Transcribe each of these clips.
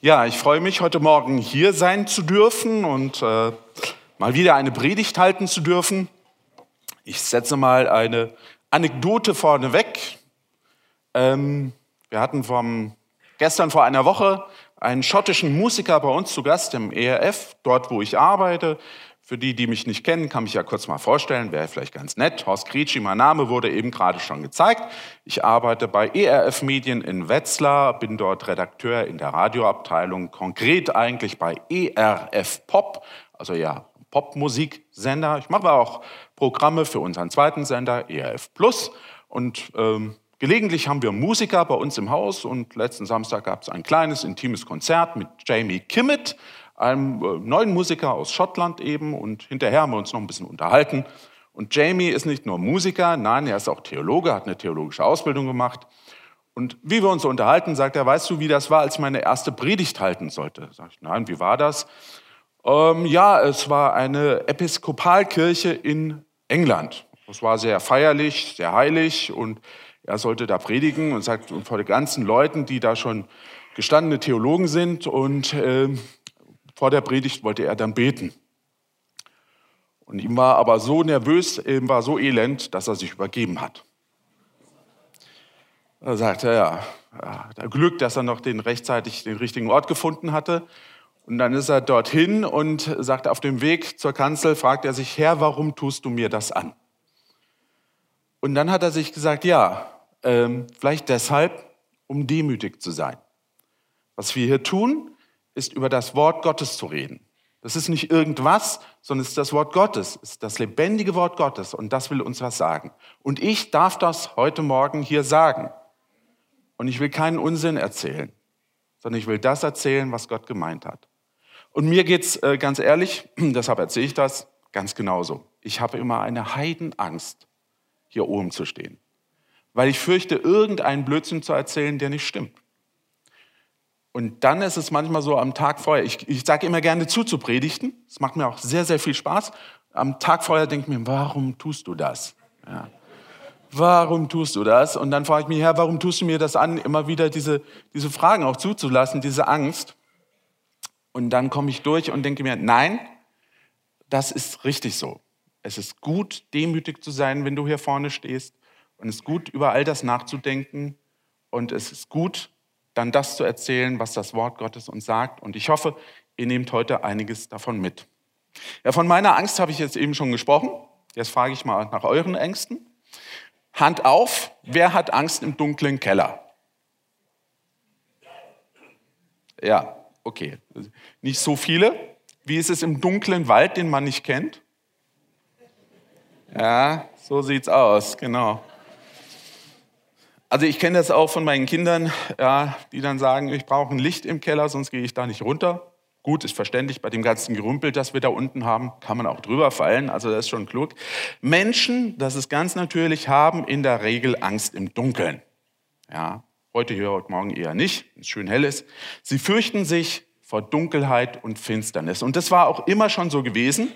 Ja, ich freue mich, heute Morgen hier sein zu dürfen und äh, mal wieder eine Predigt halten zu dürfen. Ich setze mal eine Anekdote vorneweg. Ähm, wir hatten vom, gestern vor einer Woche einen schottischen Musiker bei uns zu Gast im ERF, dort wo ich arbeite. Für die, die mich nicht kennen, kann mich ja kurz mal vorstellen, wäre vielleicht ganz nett. Horst Gretschi, mein Name wurde eben gerade schon gezeigt. Ich arbeite bei ERF Medien in Wetzlar, bin dort Redakteur in der Radioabteilung, konkret eigentlich bei ERF Pop, also ja, Popmusiksender. Ich mache auch Programme für unseren zweiten Sender, ERF Plus. Und ähm, gelegentlich haben wir Musiker bei uns im Haus und letzten Samstag gab es ein kleines, intimes Konzert mit Jamie Kimmett einem äh, neuen Musiker aus Schottland eben. Und hinterher haben wir uns noch ein bisschen unterhalten. Und Jamie ist nicht nur Musiker, nein, er ist auch Theologe, hat eine theologische Ausbildung gemacht. Und wie wir uns unterhalten, sagt er, weißt du, wie das war, als ich meine erste Predigt halten sollte? Sag ich, nein, wie war das? Ähm, ja, es war eine Episkopalkirche in England. Es war sehr feierlich, sehr heilig und er sollte da predigen und sagt vor den ganzen Leuten, die da schon gestandene Theologen sind und äh, vor der Predigt wollte er dann beten. Und ihm war aber so nervös, ihm war so elend, dass er sich übergeben hat. Da sagte er, ja, ja, Glück, dass er noch den rechtzeitig den richtigen Ort gefunden hatte. Und dann ist er dorthin und sagt auf dem Weg zur Kanzel, fragt er sich, Herr, warum tust du mir das an? Und dann hat er sich gesagt, ja, ähm, vielleicht deshalb, um demütig zu sein. Was wir hier tun, ist über das Wort Gottes zu reden. Das ist nicht irgendwas, sondern es ist das Wort Gottes, es ist das lebendige Wort Gottes und das will uns was sagen. Und ich darf das heute Morgen hier sagen. Und ich will keinen Unsinn erzählen, sondern ich will das erzählen, was Gott gemeint hat. Und mir geht's äh, ganz ehrlich, deshalb erzähle ich das ganz genauso. Ich habe immer eine Heidenangst, hier oben zu stehen, weil ich fürchte, irgendeinen Blödsinn zu erzählen, der nicht stimmt. Und dann ist es manchmal so am Tag vorher, ich, ich sage immer gerne zu zu predigten, es macht mir auch sehr, sehr viel Spaß. Am Tag vorher denke ich mir, warum tust du das? Ja. Warum tust du das? Und dann frage ich mich, Herr, warum tust du mir das an, immer wieder diese, diese Fragen auch zuzulassen, diese Angst? Und dann komme ich durch und denke mir, nein, das ist richtig so. Es ist gut, demütig zu sein, wenn du hier vorne stehst. Und es ist gut, über all das nachzudenken. Und es ist gut, dann das zu erzählen, was das Wort Gottes uns sagt. Und ich hoffe, ihr nehmt heute einiges davon mit. Ja, von meiner Angst habe ich jetzt eben schon gesprochen. Jetzt frage ich mal nach euren Ängsten. Hand auf, wer hat Angst im dunklen Keller? Ja, okay. Nicht so viele. Wie ist es im dunklen Wald, den man nicht kennt? Ja, so sieht's aus, genau. Also ich kenne das auch von meinen Kindern, ja, die dann sagen, ich brauche ein Licht im Keller, sonst gehe ich da nicht runter. Gut, ist verständlich, bei dem ganzen Gerümpel, das wir da unten haben, kann man auch drüber fallen, also das ist schon klug. Menschen, das ist ganz natürlich, haben in der Regel Angst im Dunkeln. Ja, heute hier, heute Morgen eher nicht, wenn es schön hell ist. Sie fürchten sich vor Dunkelheit und Finsternis. Und das war auch immer schon so gewesen,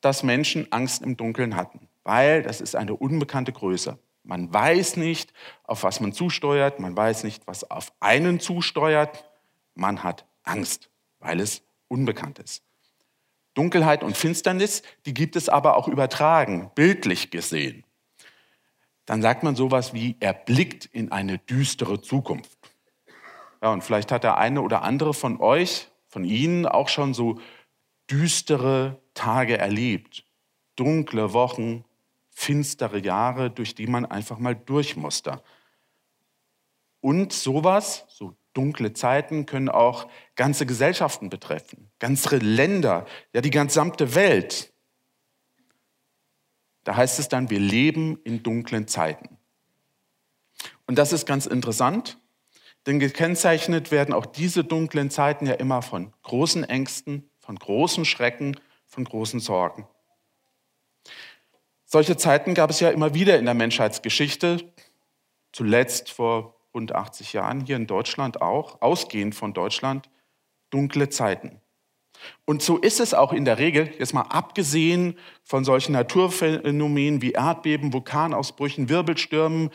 dass Menschen Angst im Dunkeln hatten, weil das ist eine unbekannte Größe. Man weiß nicht, auf was man zusteuert, man weiß nicht, was auf einen zusteuert. Man hat Angst, weil es unbekannt ist. Dunkelheit und Finsternis, die gibt es aber auch übertragen, bildlich gesehen. Dann sagt man sowas wie, er blickt in eine düstere Zukunft. Ja, und vielleicht hat der eine oder andere von euch, von Ihnen auch schon so düstere Tage erlebt. Dunkle Wochen, finstere Jahre, durch die man einfach mal durch musste. Und sowas, so dunkle Zeiten, können auch ganze Gesellschaften betreffen, ganze Länder, ja die gesamte Welt. Da heißt es dann, wir leben in dunklen Zeiten. Und das ist ganz interessant, denn gekennzeichnet werden auch diese dunklen Zeiten ja immer von großen Ängsten, von großen Schrecken, von großen Sorgen. Solche Zeiten gab es ja immer wieder in der Menschheitsgeschichte, zuletzt vor rund 80 Jahren hier in Deutschland auch, ausgehend von Deutschland, dunkle Zeiten. Und so ist es auch in der Regel, jetzt mal abgesehen von solchen Naturphänomenen wie Erdbeben, Vulkanausbrüchen, Wirbelstürmen,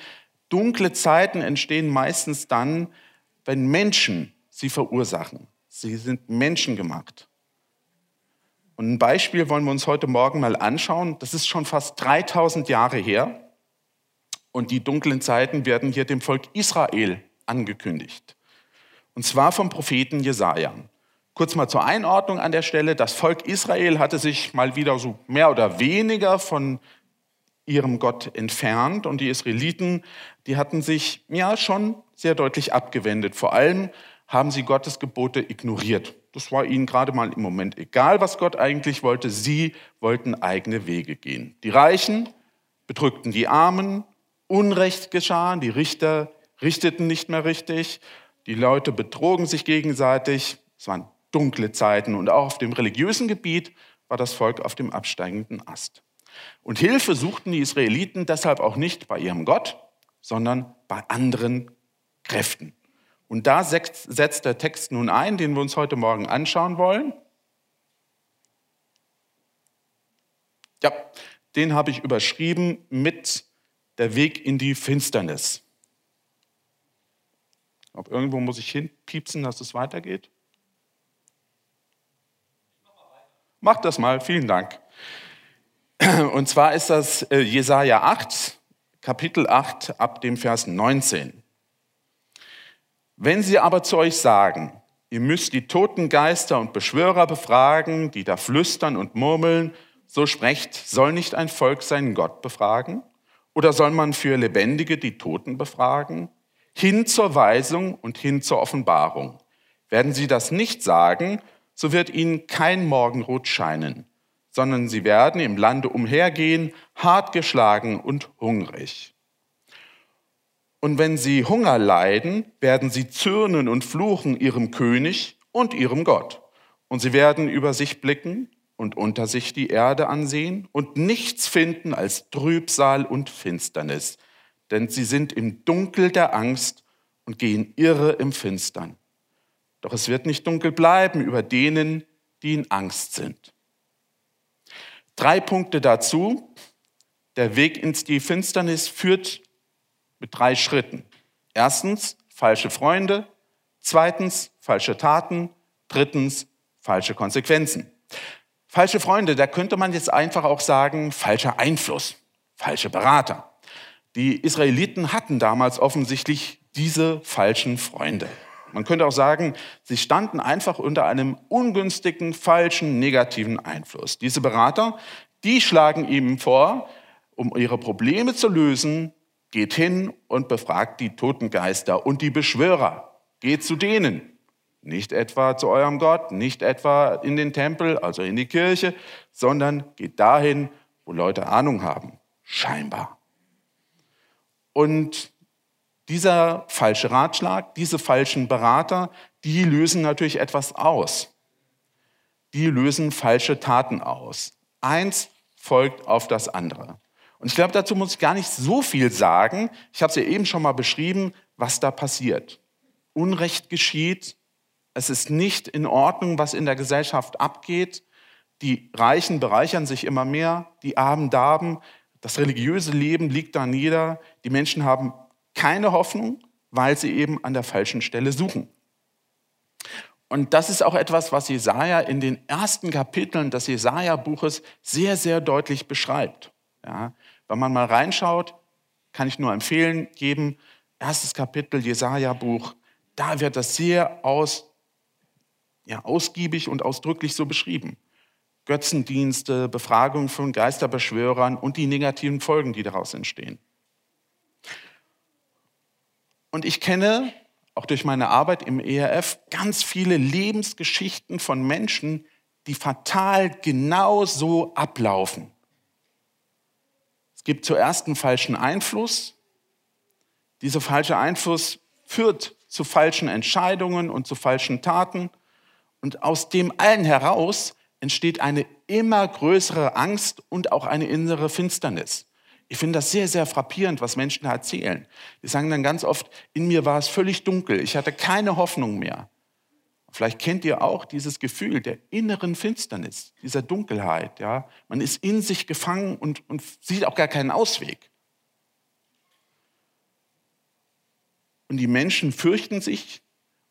dunkle Zeiten entstehen meistens dann, wenn Menschen sie verursachen. Sie sind menschengemacht. Und ein Beispiel wollen wir uns heute Morgen mal anschauen. Das ist schon fast 3000 Jahre her. Und die dunklen Zeiten werden hier dem Volk Israel angekündigt. Und zwar vom Propheten Jesaja. Kurz mal zur Einordnung an der Stelle. Das Volk Israel hatte sich mal wieder so mehr oder weniger von ihrem Gott entfernt und die Israeliten, die hatten sich ja schon sehr deutlich abgewendet. Vor allem haben sie Gottes Gebote ignoriert. Das war ihnen gerade mal im Moment egal, was Gott eigentlich wollte. Sie wollten eigene Wege gehen. Die Reichen bedrückten die Armen, Unrecht geschah, die Richter richteten nicht mehr richtig, die Leute betrogen sich gegenseitig. Es waren dunkle Zeiten und auch auf dem religiösen Gebiet war das Volk auf dem absteigenden Ast. Und Hilfe suchten die Israeliten deshalb auch nicht bei ihrem Gott, sondern bei anderen Kräften. Und da setzt der Text nun ein, den wir uns heute Morgen anschauen wollen. Ja, den habe ich überschrieben mit der Weg in die Finsternis. Ob irgendwo muss ich hinpiepsen, dass es weitergeht? Mach das mal, vielen Dank. Und zwar ist das äh, Jesaja 8, Kapitel 8, ab dem Vers 19. Wenn sie aber zu euch sagen, ihr müsst die toten Geister und Beschwörer befragen, die da flüstern und murmeln, so sprecht, soll nicht ein Volk seinen Gott befragen? Oder soll man für Lebendige die Toten befragen? Hin zur Weisung und hin zur Offenbarung. Werden sie das nicht sagen, so wird ihnen kein Morgenrot scheinen, sondern sie werden im Lande umhergehen, hart geschlagen und hungrig. Und wenn sie Hunger leiden, werden sie zürnen und fluchen ihrem König und ihrem Gott. Und sie werden über sich blicken und unter sich die Erde ansehen und nichts finden als Trübsal und Finsternis. Denn sie sind im Dunkel der Angst und gehen irre im Finstern. Doch es wird nicht dunkel bleiben über denen, die in Angst sind. Drei Punkte dazu. Der Weg ins die Finsternis führt mit drei Schritten. Erstens falsche Freunde, zweitens falsche Taten, drittens falsche Konsequenzen. Falsche Freunde, da könnte man jetzt einfach auch sagen, falscher Einfluss, falsche Berater. Die Israeliten hatten damals offensichtlich diese falschen Freunde. Man könnte auch sagen, sie standen einfach unter einem ungünstigen, falschen, negativen Einfluss. Diese Berater, die schlagen ihm vor, um ihre Probleme zu lösen, Geht hin und befragt die Totengeister und die Beschwörer. Geht zu denen. Nicht etwa zu eurem Gott, nicht etwa in den Tempel, also in die Kirche, sondern geht dahin, wo Leute Ahnung haben. Scheinbar. Und dieser falsche Ratschlag, diese falschen Berater, die lösen natürlich etwas aus. Die lösen falsche Taten aus. Eins folgt auf das andere. Und ich glaube, dazu muss ich gar nicht so viel sagen. Ich habe es ja eben schon mal beschrieben, was da passiert. Unrecht geschieht. Es ist nicht in Ordnung, was in der Gesellschaft abgeht. Die Reichen bereichern sich immer mehr, die Armen darben. Das religiöse Leben liegt da nieder. Die Menschen haben keine Hoffnung, weil sie eben an der falschen Stelle suchen. Und das ist auch etwas, was Jesaja in den ersten Kapiteln des Jesaja-Buches sehr, sehr deutlich beschreibt. Ja, wenn man mal reinschaut, kann ich nur empfehlen, jedem erstes Kapitel Jesaja-Buch, da wird das sehr aus, ja, ausgiebig und ausdrücklich so beschrieben. Götzendienste, Befragung von Geisterbeschwörern und die negativen Folgen, die daraus entstehen. Und ich kenne auch durch meine Arbeit im ERF ganz viele Lebensgeschichten von Menschen, die fatal genau so ablaufen. Gibt zuerst einen falschen Einfluss. Dieser falsche Einfluss führt zu falschen Entscheidungen und zu falschen Taten. Und aus dem allen heraus entsteht eine immer größere Angst und auch eine innere Finsternis. Ich finde das sehr, sehr frappierend, was Menschen erzählen. Die sagen dann ganz oft, in mir war es völlig dunkel, ich hatte keine Hoffnung mehr. Vielleicht kennt ihr auch dieses Gefühl der inneren Finsternis, dieser Dunkelheit. Ja? Man ist in sich gefangen und, und sieht auch gar keinen Ausweg. Und die Menschen fürchten sich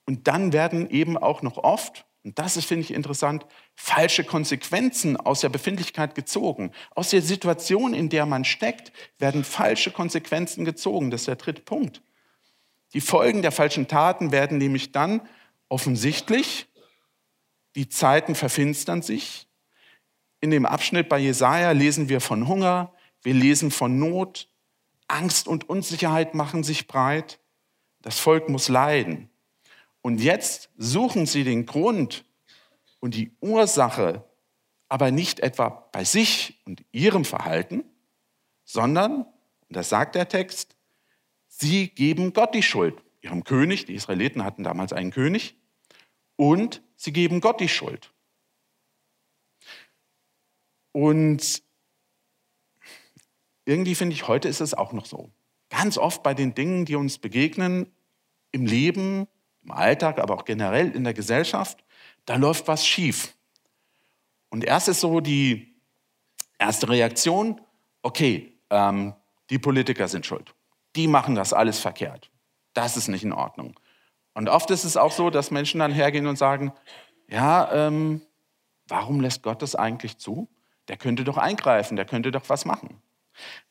und dann werden eben auch noch oft, und das ist, finde ich, interessant, falsche Konsequenzen aus der Befindlichkeit gezogen. Aus der Situation, in der man steckt, werden falsche Konsequenzen gezogen. Das ist der dritte Punkt. Die Folgen der falschen Taten werden nämlich dann offensichtlich, die Zeiten verfinstern sich. In dem Abschnitt bei Jesaja lesen wir von Hunger, wir lesen von Not, Angst und Unsicherheit machen sich breit. Das Volk muss leiden. Und jetzt suchen sie den Grund und die Ursache, aber nicht etwa bei sich und ihrem Verhalten, sondern, und das sagt der Text, sie geben Gott die Schuld, ihrem König, die Israeliten hatten damals einen König, und sie geben Gott die Schuld. Und irgendwie finde ich, heute ist es auch noch so. Ganz oft bei den Dingen, die uns begegnen, im Leben, im Alltag, aber auch generell in der Gesellschaft, da läuft was schief. Und erst ist so die erste Reaktion, okay, ähm, die Politiker sind schuld. Die machen das alles verkehrt. Das ist nicht in Ordnung. Und oft ist es auch so, dass Menschen dann hergehen und sagen, ja, ähm, warum lässt Gott das eigentlich zu? Der könnte doch eingreifen, der könnte doch was machen.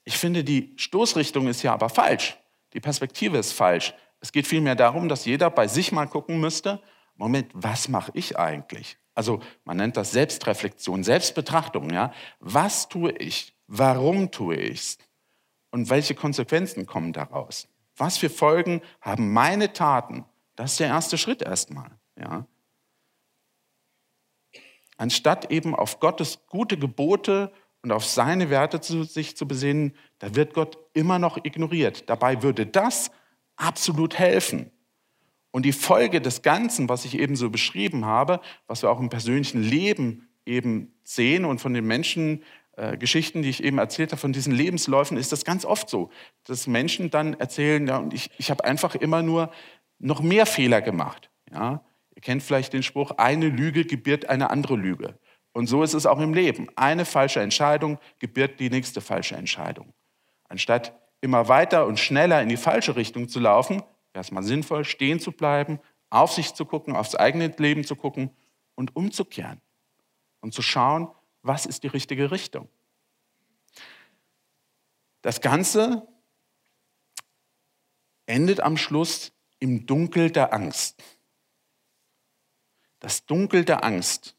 Ich finde, die Stoßrichtung ist ja aber falsch. Die Perspektive ist falsch. Es geht vielmehr darum, dass jeder bei sich mal gucken müsste, Moment, was mache ich eigentlich? Also man nennt das Selbstreflexion, Selbstbetrachtung. Ja? Was tue ich? Warum tue ich es? Und welche Konsequenzen kommen daraus? Was für Folgen haben meine Taten? Das ist der erste Schritt erstmal. Ja? Anstatt eben auf Gottes gute Gebote und auf seine Werte zu, sich zu besinnen, da wird Gott immer noch ignoriert. Dabei würde das absolut helfen. Und die Folge des Ganzen, was ich eben so beschrieben habe, was wir auch im persönlichen Leben eben sehen und von den Menschen, äh, Geschichten, die ich eben erzählt habe, von diesen Lebensläufen, ist das ganz oft so, dass Menschen dann erzählen, ja, ich, ich habe einfach immer nur noch mehr Fehler gemacht. Ja? Ihr kennt vielleicht den Spruch, eine Lüge gebiert eine andere Lüge. Und so ist es auch im Leben. Eine falsche Entscheidung gebiert die nächste falsche Entscheidung. Anstatt immer weiter und schneller in die falsche Richtung zu laufen, wäre es mal sinnvoll, stehen zu bleiben, auf sich zu gucken, aufs eigene Leben zu gucken und umzukehren und zu schauen, was ist die richtige Richtung. Das Ganze endet am Schluss im Dunkel der Angst. Das Dunkel der Angst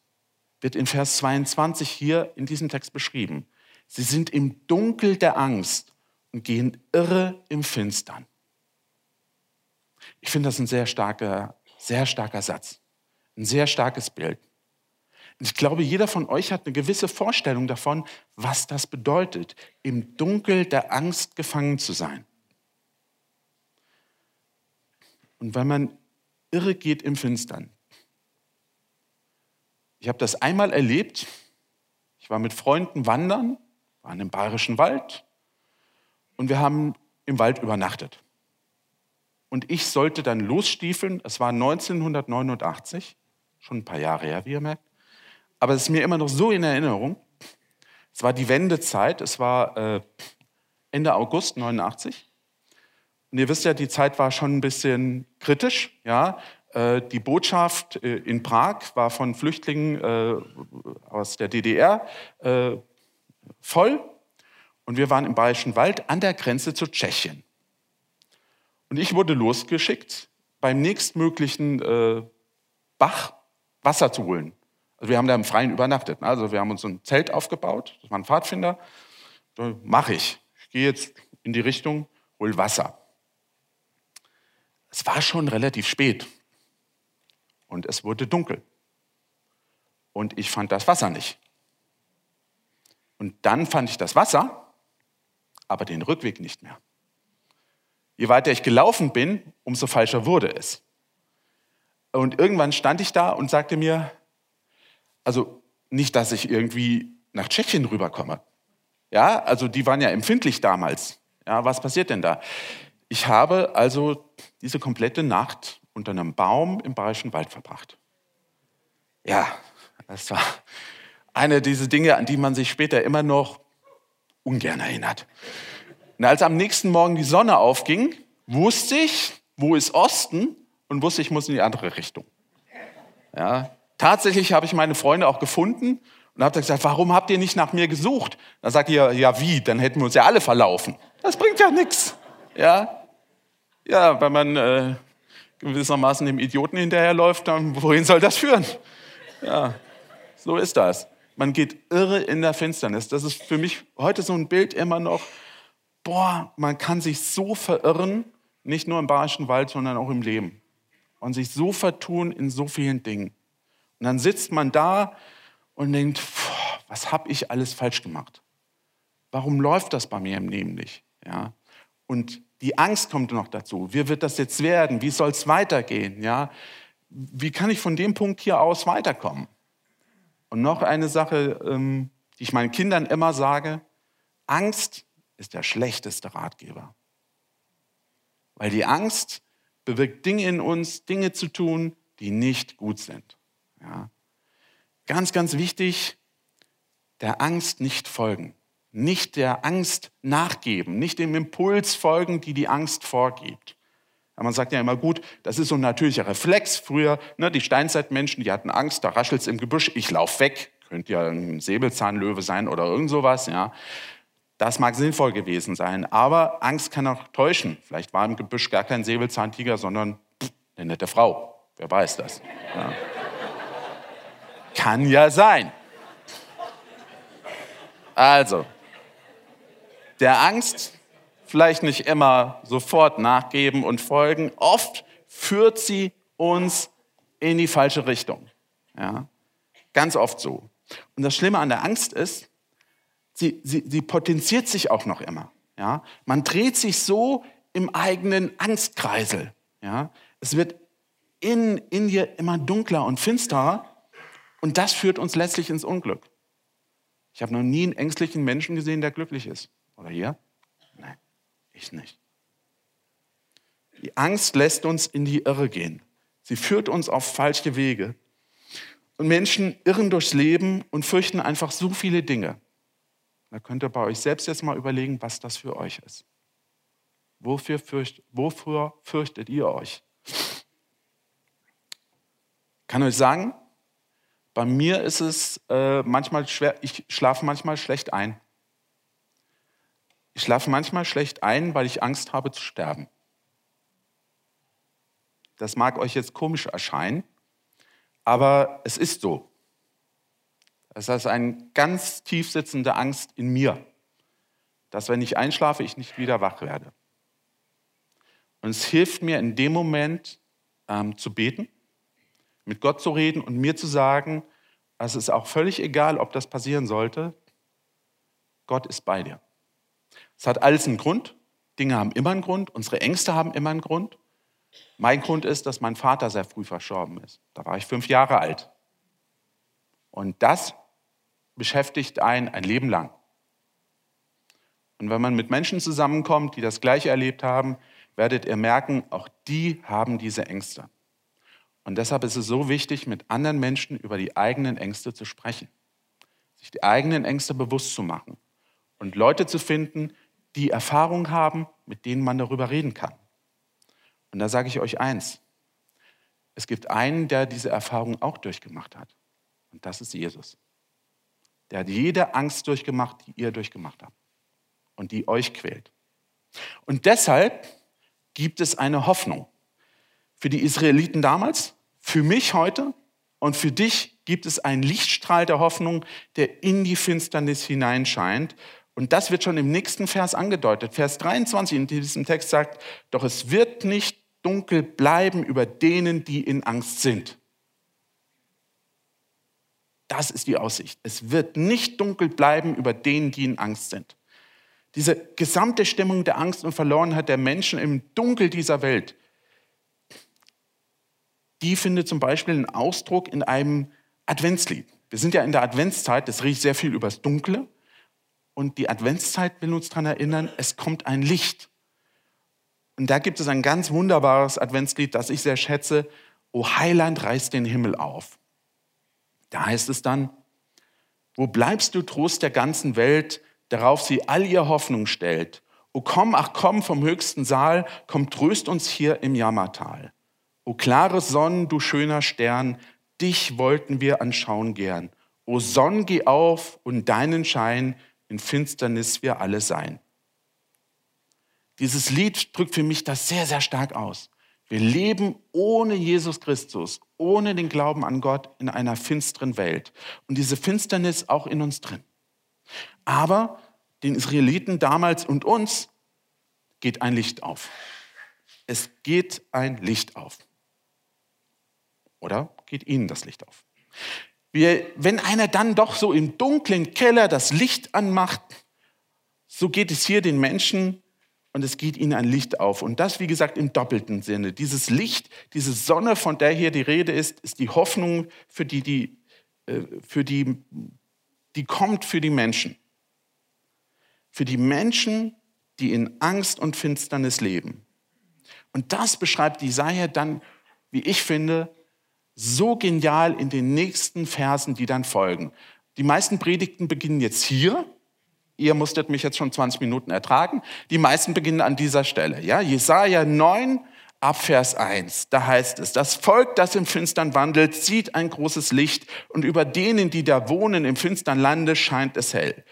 wird in Vers 22 hier in diesem Text beschrieben. Sie sind im Dunkel der Angst und gehen irre im Finstern. Ich finde das ein sehr starker, sehr starker Satz, ein sehr starkes Bild. Und ich glaube, jeder von euch hat eine gewisse Vorstellung davon, was das bedeutet, im Dunkel der Angst gefangen zu sein. Und wenn man irre geht im Finstern, ich habe das einmal erlebt. Ich war mit Freunden wandern, waren im bayerischen Wald und wir haben im Wald übernachtet. Und ich sollte dann losstiefeln. Es war 1989, schon ein paar Jahre her, wie ihr merkt. Aber es ist mir immer noch so in Erinnerung. Es war die Wendezeit, es war äh, Ende August 89. Und ihr wisst ja, die Zeit war schon ein bisschen kritisch. Ja? Äh, die Botschaft äh, in Prag war von Flüchtlingen äh, aus der DDR voll. Und wir waren im Bayerischen Wald an der Grenze zu Tschechien. Und ich wurde losgeschickt, beim nächstmöglichen Bach Wasser zu holen. Also wir haben da im Freien übernachtet. Ne? Also wir haben uns ein Zelt aufgebaut, das war ein Pfadfinder. So, Mache ich. Ich gehe jetzt in die Richtung, hol Wasser. Es war schon relativ spät und es wurde dunkel. Und ich fand das Wasser nicht. Und dann fand ich das Wasser, aber den Rückweg nicht mehr. Je weiter ich gelaufen bin, umso falscher wurde es. Und irgendwann stand ich da und sagte mir, also nicht, dass ich irgendwie nach Tschechien rüberkomme. Ja, also die waren ja empfindlich damals. Ja, was passiert denn da? Ich habe also diese komplette Nacht unter einem Baum im Bayerischen Wald verbracht. Ja, das war eine dieser Dinge, an die man sich später immer noch ungern erinnert. Und als am nächsten Morgen die Sonne aufging, wusste ich, wo ist Osten und wusste, ich muss in die andere Richtung. Ja, tatsächlich habe ich meine Freunde auch gefunden und habe gesagt, warum habt ihr nicht nach mir gesucht? Da sagt ihr, ja wie, dann hätten wir uns ja alle verlaufen. Das bringt ja nichts. Ja, ja, weil man äh, gewissermaßen dem Idioten hinterherläuft, dann wohin soll das führen? Ja, so ist das. Man geht irre in der Finsternis. Das ist für mich heute so ein Bild immer noch, boah, man kann sich so verirren, nicht nur im Bayerischen Wald, sondern auch im Leben. Und sich so vertun in so vielen Dingen. Und dann sitzt man da und denkt, boah, was habe ich alles falsch gemacht? Warum läuft das bei mir im Leben nicht? Ja? Und die Angst kommt noch dazu. Wie wird das jetzt werden? Wie soll es weitergehen? Ja? Wie kann ich von dem Punkt hier aus weiterkommen? Und noch eine Sache, ähm, die ich meinen Kindern immer sage, Angst ist der schlechteste Ratgeber. Weil die Angst bewirkt Dinge in uns, Dinge zu tun, die nicht gut sind. Ja? Ganz, ganz wichtig, der Angst nicht folgen nicht der Angst nachgeben, nicht dem Impuls folgen, die die Angst vorgibt. Man sagt ja immer gut, das ist so ein natürlicher Reflex. Früher, ne, die Steinzeitmenschen, die hatten Angst, da raschelt es im Gebüsch, ich laufe weg. Könnte ja ein Säbelzahnlöwe sein oder irgend sowas. Ja. Das mag sinnvoll gewesen sein, aber Angst kann auch täuschen. Vielleicht war im Gebüsch gar kein Säbelzahntiger, sondern eine nette Frau. Wer weiß das? Ja. Kann ja sein. Also, der Angst vielleicht nicht immer sofort nachgeben und folgen. Oft führt sie uns in die falsche Richtung. Ja? Ganz oft so. Und das Schlimme an der Angst ist, sie, sie, sie potenziert sich auch noch immer. Ja? Man dreht sich so im eigenen Angstkreisel. Ja? Es wird in, in dir immer dunkler und finsterer und das führt uns letztlich ins Unglück. Ich habe noch nie einen ängstlichen Menschen gesehen, der glücklich ist. Oder hier? Nein, ich nicht. Die Angst lässt uns in die Irre gehen. Sie führt uns auf falsche Wege. Und Menschen irren durchs Leben und fürchten einfach so viele Dinge. Da könnt ihr bei euch selbst jetzt mal überlegen, was das für euch ist. Wofür, fürcht, wofür fürchtet ihr euch? Ich kann euch sagen, bei mir ist es äh, manchmal schwer, ich schlafe manchmal schlecht ein. Ich schlafe manchmal schlecht ein, weil ich Angst habe zu sterben. Das mag euch jetzt komisch erscheinen, aber es ist so. Es ist eine ganz tief sitzende Angst in mir, dass wenn ich einschlafe, ich nicht wieder wach werde. Und es hilft mir in dem Moment ähm, zu beten, mit Gott zu reden und mir zu sagen, es ist auch völlig egal, ob das passieren sollte, Gott ist bei dir. Es hat alles einen Grund. Dinge haben immer einen Grund. Unsere Ängste haben immer einen Grund. Mein Grund ist, dass mein Vater sehr früh verstorben ist. Da war ich fünf Jahre alt. Und das beschäftigt einen ein Leben lang. Und wenn man mit Menschen zusammenkommt, die das Gleiche erlebt haben, werdet ihr merken, auch die haben diese Ängste. Und deshalb ist es so wichtig, mit anderen Menschen über die eigenen Ängste zu sprechen, sich die eigenen Ängste bewusst zu machen und Leute zu finden, die Erfahrung haben, mit denen man darüber reden kann. Und da sage ich euch eins. Es gibt einen, der diese Erfahrung auch durchgemacht hat. Und das ist Jesus. Der hat jede Angst durchgemacht, die ihr durchgemacht habt. Und die euch quält. Und deshalb gibt es eine Hoffnung. Für die Israeliten damals, für mich heute und für dich gibt es einen Lichtstrahl der Hoffnung, der in die Finsternis hineinscheint und das wird schon im nächsten Vers angedeutet. Vers 23 in diesem Text sagt, doch es wird nicht dunkel bleiben über denen, die in Angst sind. Das ist die Aussicht. Es wird nicht dunkel bleiben über denen, die in Angst sind. Diese gesamte Stimmung der Angst und Verlorenheit der Menschen im Dunkel dieser Welt, die findet zum Beispiel einen Ausdruck in einem Adventslied. Wir sind ja in der Adventszeit, das riecht sehr viel übers Dunkle. Und die Adventszeit will uns daran erinnern, es kommt ein Licht. Und da gibt es ein ganz wunderbares Adventslied, das ich sehr schätze. O Heiland reißt den Himmel auf. Da heißt es dann, wo bleibst du Trost der ganzen Welt, darauf sie all ihr Hoffnung stellt? O komm, ach komm vom höchsten Saal, komm, tröst uns hier im Jammertal. O klare Sonn, du schöner Stern, dich wollten wir anschauen gern. O Sonn, geh auf und deinen Schein in Finsternis wir alle sein. Dieses Lied drückt für mich das sehr, sehr stark aus. Wir leben ohne Jesus Christus, ohne den Glauben an Gott in einer finsteren Welt. Und diese Finsternis auch in uns drin. Aber den Israeliten damals und uns geht ein Licht auf. Es geht ein Licht auf. Oder geht ihnen das Licht auf? Wir, wenn einer dann doch so im dunklen Keller das Licht anmacht, so geht es hier den Menschen und es geht ihnen ein Licht auf. Und das, wie gesagt, im doppelten Sinne. Dieses Licht, diese Sonne, von der hier die Rede ist, ist die Hoffnung, für die, die, äh, für die, die kommt für die Menschen. Für die Menschen, die in Angst und Finsternis leben. Und das beschreibt Jesaja dann, wie ich finde, so genial in den nächsten Versen, die dann folgen. Die meisten Predigten beginnen jetzt hier. Ihr musstet mich jetzt schon 20 Minuten ertragen. Die meisten beginnen an dieser Stelle. Ja, Jesaja 9, ab Vers 1. Da heißt es, das Volk, das im Finstern wandelt, sieht ein großes Licht und über denen, die da wohnen im finstern Lande, scheint es hell.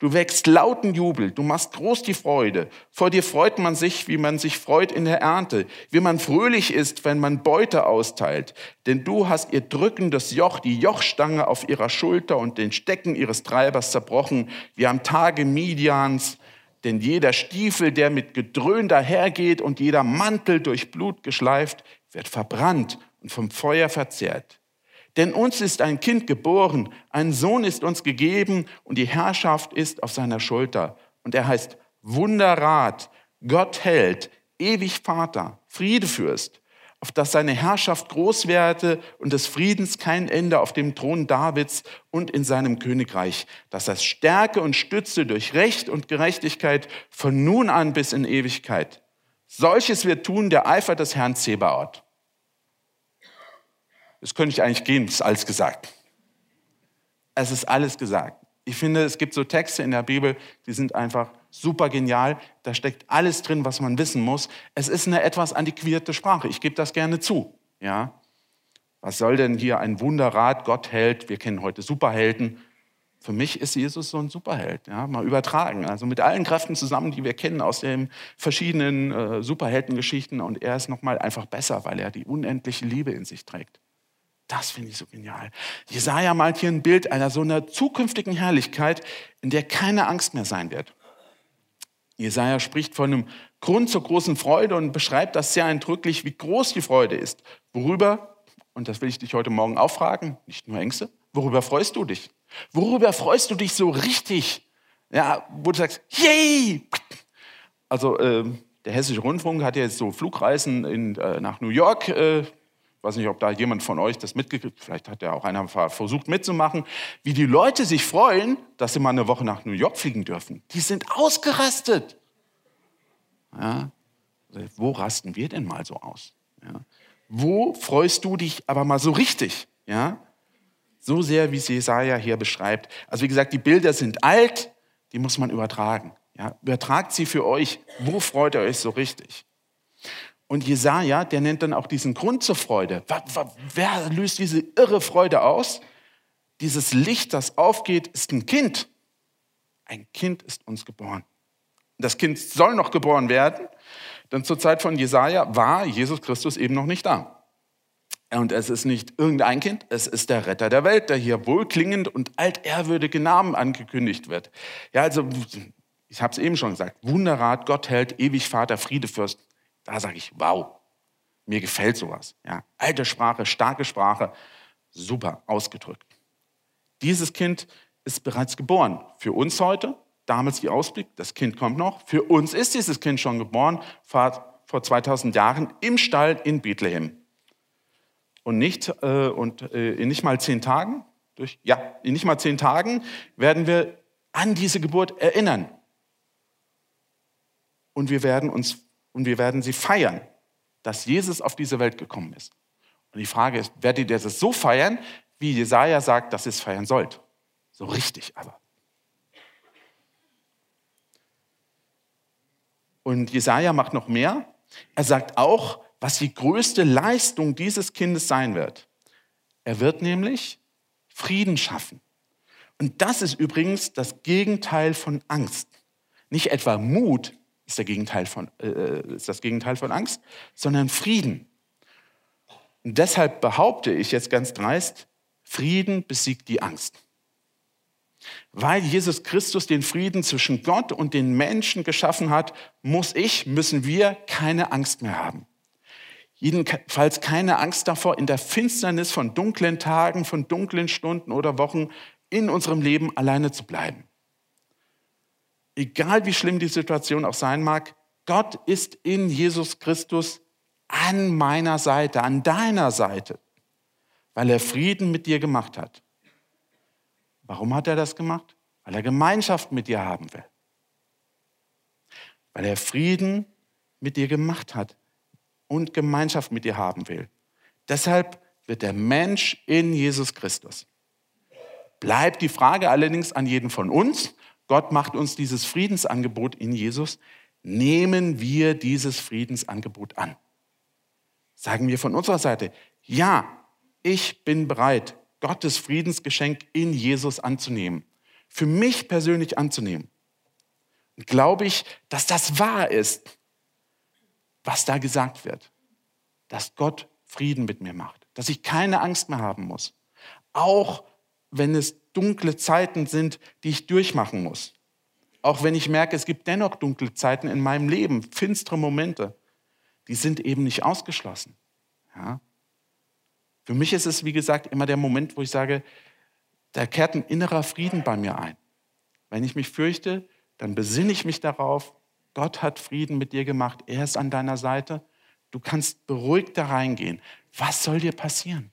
Du wächst lauten Jubel, du machst groß die Freude. Vor dir freut man sich, wie man sich freut in der Ernte, wie man fröhlich ist, wenn man Beute austeilt. Denn du hast ihr drückendes Joch, die Jochstange auf ihrer Schulter und den Stecken ihres Treibers zerbrochen, wie am Tage Midians. Denn jeder Stiefel, der mit Gedröhn dahergeht und jeder Mantel durch Blut geschleift, wird verbrannt und vom Feuer verzehrt. Denn uns ist ein Kind geboren, ein Sohn ist uns gegeben und die Herrschaft ist auf seiner Schulter. Und er heißt Wunderrat, Gott hält, ewig Vater, Friedefürst, auf dass seine Herrschaft groß werde und des Friedens kein Ende auf dem Thron Davids und in seinem Königreich, dass er Stärke und Stütze durch Recht und Gerechtigkeit von nun an bis in Ewigkeit. Solches wird tun der Eifer des Herrn Zebaoth. Das könnte ich eigentlich gehen, ist alles gesagt. Es ist alles gesagt. Ich finde, es gibt so Texte in der Bibel, die sind einfach super genial. Da steckt alles drin, was man wissen muss. Es ist eine etwas antiquierte Sprache. Ich gebe das gerne zu. Ja? Was soll denn hier ein Wunderrat, Gott hält? Wir kennen heute Superhelden. Für mich ist Jesus so ein Superheld, ja, mal übertragen. Also mit allen Kräften zusammen, die wir kennen aus den verschiedenen äh, Superheldengeschichten. Und er ist nochmal einfach besser, weil er die unendliche Liebe in sich trägt. Das finde ich so genial. Jesaja malt hier ein Bild einer so einer zukünftigen Herrlichkeit, in der keine Angst mehr sein wird. Jesaja spricht von einem Grund zur großen Freude und beschreibt das sehr eindrücklich, wie groß die Freude ist. Worüber, und das will ich dich heute Morgen auch fragen, nicht nur Ängste, worüber freust du dich? Worüber freust du dich so richtig? Ja, wo du sagst, yay! Also, äh, der Hessische Rundfunk hat ja jetzt so Flugreisen in, äh, nach New York äh, weiß nicht, ob da jemand von euch das mitgekriegt vielleicht hat ja auch einer versucht mitzumachen, wie die Leute sich freuen, dass sie mal eine Woche nach New York fliegen dürfen. Die sind ausgerastet. Ja, wo rasten wir denn mal so aus? Ja, wo freust du dich aber mal so richtig? Ja, so sehr, wie es Jesaja hier beschreibt. Also wie gesagt, die Bilder sind alt, die muss man übertragen. Ja, übertragt sie für euch. Wo freut ihr euch so richtig? Und Jesaja, der nennt dann auch diesen Grund zur Freude. Wer löst diese irre Freude aus? Dieses Licht, das aufgeht, ist ein Kind. Ein Kind ist uns geboren. Das Kind soll noch geboren werden, denn zur Zeit von Jesaja war Jesus Christus eben noch nicht da. Und es ist nicht irgendein Kind, es ist der Retter der Welt, der hier wohlklingend und altehrwürdige Namen angekündigt wird. Ja, also, ich habe es eben schon gesagt, Wunderrat, Gott hält, ewig Vater, Friedefürst, da sage ich, wow, mir gefällt sowas. Ja, alte Sprache, starke Sprache, super ausgedrückt. Dieses Kind ist bereits geboren. Für uns heute, damals die Ausblick, das Kind kommt noch. Für uns ist dieses Kind schon geboren, vor, vor 2000 Jahren im Stall in Bethlehem. Und nicht, äh, und, äh, in nicht mal zehn Tagen, durch, ja, in nicht mal zehn Tagen werden wir an diese Geburt erinnern. Und wir werden uns und wir werden sie feiern, dass Jesus auf diese Welt gekommen ist. Und die Frage ist, werdet ihr das so feiern, wie Jesaja sagt, dass ihr es feiern sollt? So richtig aber. Und Jesaja macht noch mehr. Er sagt auch, was die größte Leistung dieses Kindes sein wird. Er wird nämlich Frieden schaffen. Und das ist übrigens das Gegenteil von Angst. Nicht etwa Mut ist, der Gegenteil von, äh, ist das Gegenteil von Angst, sondern Frieden. Und deshalb behaupte ich jetzt ganz dreist, Frieden besiegt die Angst. Weil Jesus Christus den Frieden zwischen Gott und den Menschen geschaffen hat, muss ich, müssen wir keine Angst mehr haben. Jedenfalls keine Angst davor, in der Finsternis von dunklen Tagen, von dunklen Stunden oder Wochen in unserem Leben alleine zu bleiben. Egal wie schlimm die Situation auch sein mag, Gott ist in Jesus Christus an meiner Seite, an deiner Seite, weil er Frieden mit dir gemacht hat. Warum hat er das gemacht? Weil er Gemeinschaft mit dir haben will. Weil er Frieden mit dir gemacht hat und Gemeinschaft mit dir haben will. Deshalb wird der Mensch in Jesus Christus. Bleibt die Frage allerdings an jeden von uns. Gott macht uns dieses Friedensangebot in Jesus. Nehmen wir dieses Friedensangebot an? Sagen wir von unserer Seite, ja, ich bin bereit, Gottes Friedensgeschenk in Jesus anzunehmen. Für mich persönlich anzunehmen. Und glaube ich, dass das wahr ist, was da gesagt wird. Dass Gott Frieden mit mir macht. Dass ich keine Angst mehr haben muss. Auch wenn es dunkle Zeiten sind, die ich durchmachen muss. Auch wenn ich merke, es gibt dennoch dunkle Zeiten in meinem Leben, finstere Momente, die sind eben nicht ausgeschlossen. Ja? Für mich ist es, wie gesagt, immer der Moment, wo ich sage, da kehrt ein innerer Frieden bei mir ein. Wenn ich mich fürchte, dann besinne ich mich darauf, Gott hat Frieden mit dir gemacht, er ist an deiner Seite, du kannst beruhigt da reingehen. Was soll dir passieren?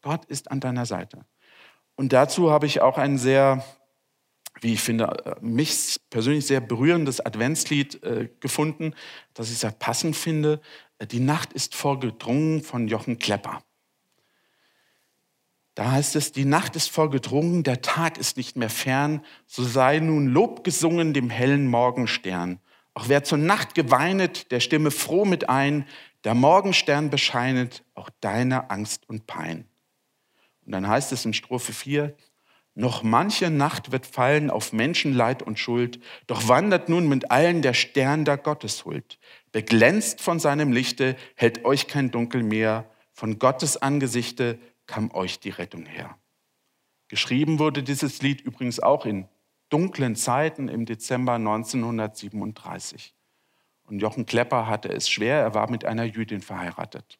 Gott ist an deiner Seite. Und dazu habe ich auch ein sehr, wie ich finde, mich persönlich sehr berührendes Adventslied äh, gefunden, das ich sehr passend finde. Die Nacht ist vorgedrungen von Jochen Klepper. Da heißt es, die Nacht ist vorgedrungen, der Tag ist nicht mehr fern, so sei nun Lob gesungen dem hellen Morgenstern. Auch wer zur Nacht geweinet, der stimme froh mit ein, der Morgenstern bescheinet auch deine Angst und Pein. Und dann heißt es in Strophe 4, noch manche Nacht wird fallen auf Menschenleid und Schuld, doch wandert nun mit allen der Stern der Gotteshuld. Beglänzt von seinem Lichte hält euch kein Dunkel mehr, von Gottes Angesichte kam euch die Rettung her. Geschrieben wurde dieses Lied übrigens auch in dunklen Zeiten im Dezember 1937. Und Jochen Klepper hatte es schwer, er war mit einer Jüdin verheiratet.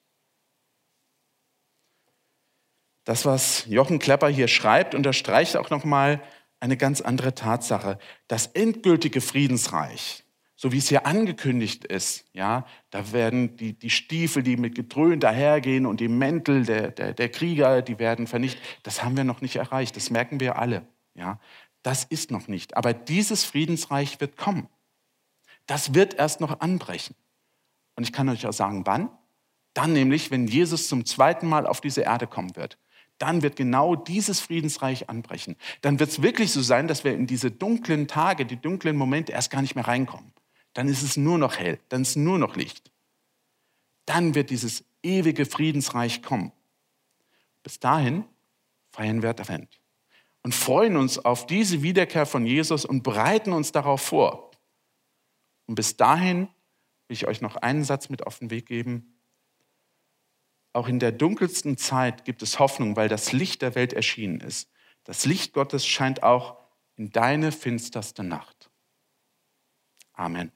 Das, was Jochen Klepper hier schreibt, unterstreicht auch nochmal eine ganz andere Tatsache. Das endgültige Friedensreich, so wie es hier angekündigt ist, ja, da werden die, die Stiefel, die mit Gedröhn dahergehen und die Mäntel der, der, der Krieger, die werden vernichtet. Das haben wir noch nicht erreicht, das merken wir alle. Ja. Das ist noch nicht. Aber dieses Friedensreich wird kommen. Das wird erst noch anbrechen. Und ich kann euch auch sagen, wann? Dann nämlich, wenn Jesus zum zweiten Mal auf diese Erde kommen wird dann wird genau dieses Friedensreich anbrechen. Dann wird es wirklich so sein, dass wir in diese dunklen Tage, die dunklen Momente erst gar nicht mehr reinkommen. Dann ist es nur noch hell, dann ist nur noch Licht. Dann wird dieses ewige Friedensreich kommen. Bis dahin feiern wir Advent und freuen uns auf diese Wiederkehr von Jesus und bereiten uns darauf vor. Und bis dahin will ich euch noch einen Satz mit auf den Weg geben. Auch in der dunkelsten Zeit gibt es Hoffnung, weil das Licht der Welt erschienen ist. Das Licht Gottes scheint auch in deine finsterste Nacht. Amen.